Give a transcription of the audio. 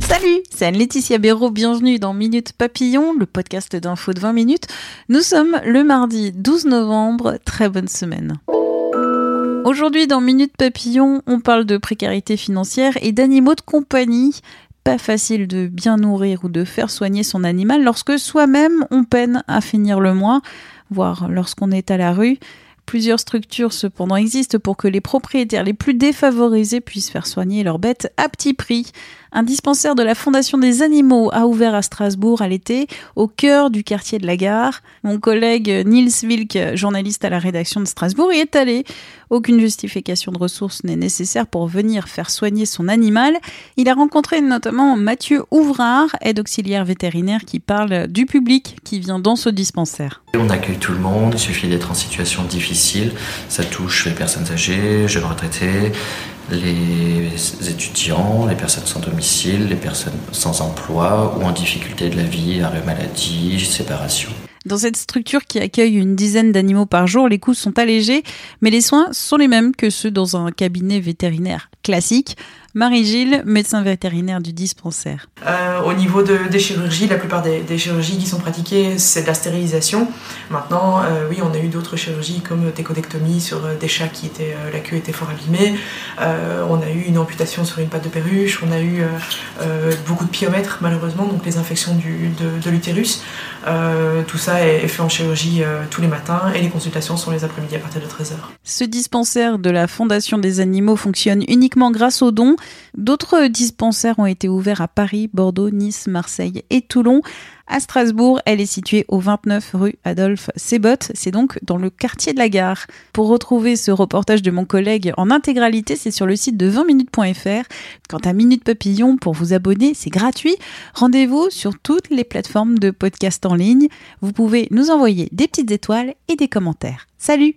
Salut, c'est Anne-Laetitia Béraud, bienvenue dans Minute Papillon, le podcast d'info de 20 minutes. Nous sommes le mardi 12 novembre, très bonne semaine. Aujourd'hui dans Minute Papillon, on parle de précarité financière et d'animaux de compagnie. Pas facile de bien nourrir ou de faire soigner son animal lorsque soi-même on peine à finir le mois, voire lorsqu'on est à la rue. Plusieurs structures cependant existent pour que les propriétaires les plus défavorisés puissent faire soigner leurs bêtes à petit prix. Un dispensaire de la Fondation des animaux a ouvert à Strasbourg à l'été, au cœur du quartier de la gare. Mon collègue Niels Wilk, journaliste à la rédaction de Strasbourg, y est allé. Aucune justification de ressources n'est nécessaire pour venir faire soigner son animal. Il a rencontré notamment Mathieu Ouvrard, aide auxiliaire vétérinaire, qui parle du public qui vient dans ce dispensaire. On accueille tout le monde, il suffit d'être en situation difficile. Ça touche les personnes âgées, jeunes retraités, les étudiants, les personnes sans domicile, les personnes sans emploi ou en difficulté de la vie, arrêt maladie, séparation. Dans cette structure qui accueille une dizaine d'animaux par jour, les coûts sont allégés, mais les soins sont les mêmes que ceux dans un cabinet vétérinaire classique. Marie-Gilles, médecin vétérinaire du dispensaire. Euh, au niveau de, des chirurgies, la plupart des, des, chirurgies qui sont pratiquées, c'est de la stérilisation. Maintenant, euh, oui, on a eu d'autres chirurgies comme técodectomie sur euh, des chats qui étaient, la queue était fort abîmée. on a eu une amputation sur une patte de perruche. On a eu beaucoup de piomètres, malheureusement, donc les infections du, de, de l'utérus. tout ça est, est, fait en chirurgie tous les matins et les consultations sont les après-midi à partir de 13h. Ce dispensaire de la Fondation des animaux fonctionne uniquement grâce aux dons. D'autres dispensaires ont été ouverts à Paris, Bordeaux, Nice, Marseille et Toulon. À Strasbourg, elle est située au 29 rue Adolphe Sébot, c'est donc dans le quartier de la gare. Pour retrouver ce reportage de mon collègue en intégralité, c'est sur le site de 20minutes.fr. Quant à Minute Papillon, pour vous abonner, c'est gratuit. Rendez-vous sur toutes les plateformes de podcast en ligne. Vous pouvez nous envoyer des petites étoiles et des commentaires. Salut